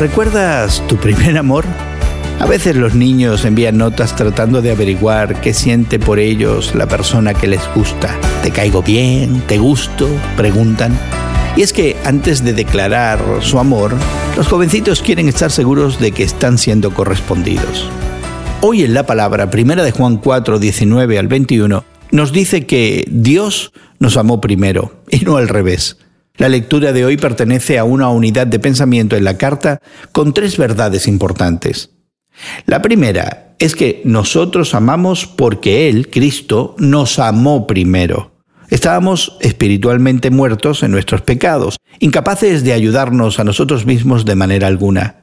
¿Recuerdas tu primer amor? A veces los niños envían notas tratando de averiguar qué siente por ellos la persona que les gusta. ¿Te caigo bien? ¿Te gusto? Preguntan. Y es que antes de declarar su amor, los jovencitos quieren estar seguros de que están siendo correspondidos. Hoy en la palabra, primera de Juan 4, 19 al 21, nos dice que Dios nos amó primero y no al revés. La lectura de hoy pertenece a una unidad de pensamiento en la carta con tres verdades importantes. La primera es que nosotros amamos porque Él, Cristo, nos amó primero. Estábamos espiritualmente muertos en nuestros pecados, incapaces de ayudarnos a nosotros mismos de manera alguna.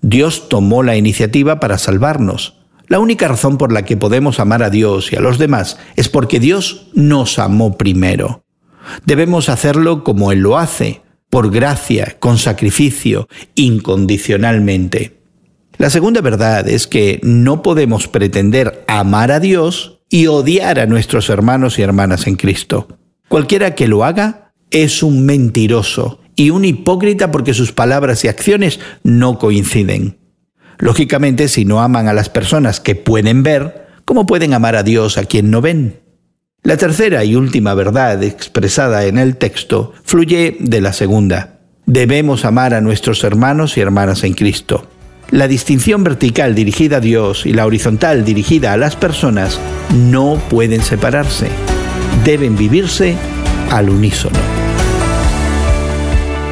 Dios tomó la iniciativa para salvarnos. La única razón por la que podemos amar a Dios y a los demás es porque Dios nos amó primero. Debemos hacerlo como Él lo hace, por gracia, con sacrificio, incondicionalmente. La segunda verdad es que no podemos pretender amar a Dios y odiar a nuestros hermanos y hermanas en Cristo. Cualquiera que lo haga es un mentiroso y un hipócrita porque sus palabras y acciones no coinciden. Lógicamente, si no aman a las personas que pueden ver, ¿cómo pueden amar a Dios a quien no ven? La tercera y última verdad expresada en el texto fluye de la segunda. Debemos amar a nuestros hermanos y hermanas en Cristo. La distinción vertical dirigida a Dios y la horizontal dirigida a las personas no pueden separarse. Deben vivirse al unísono.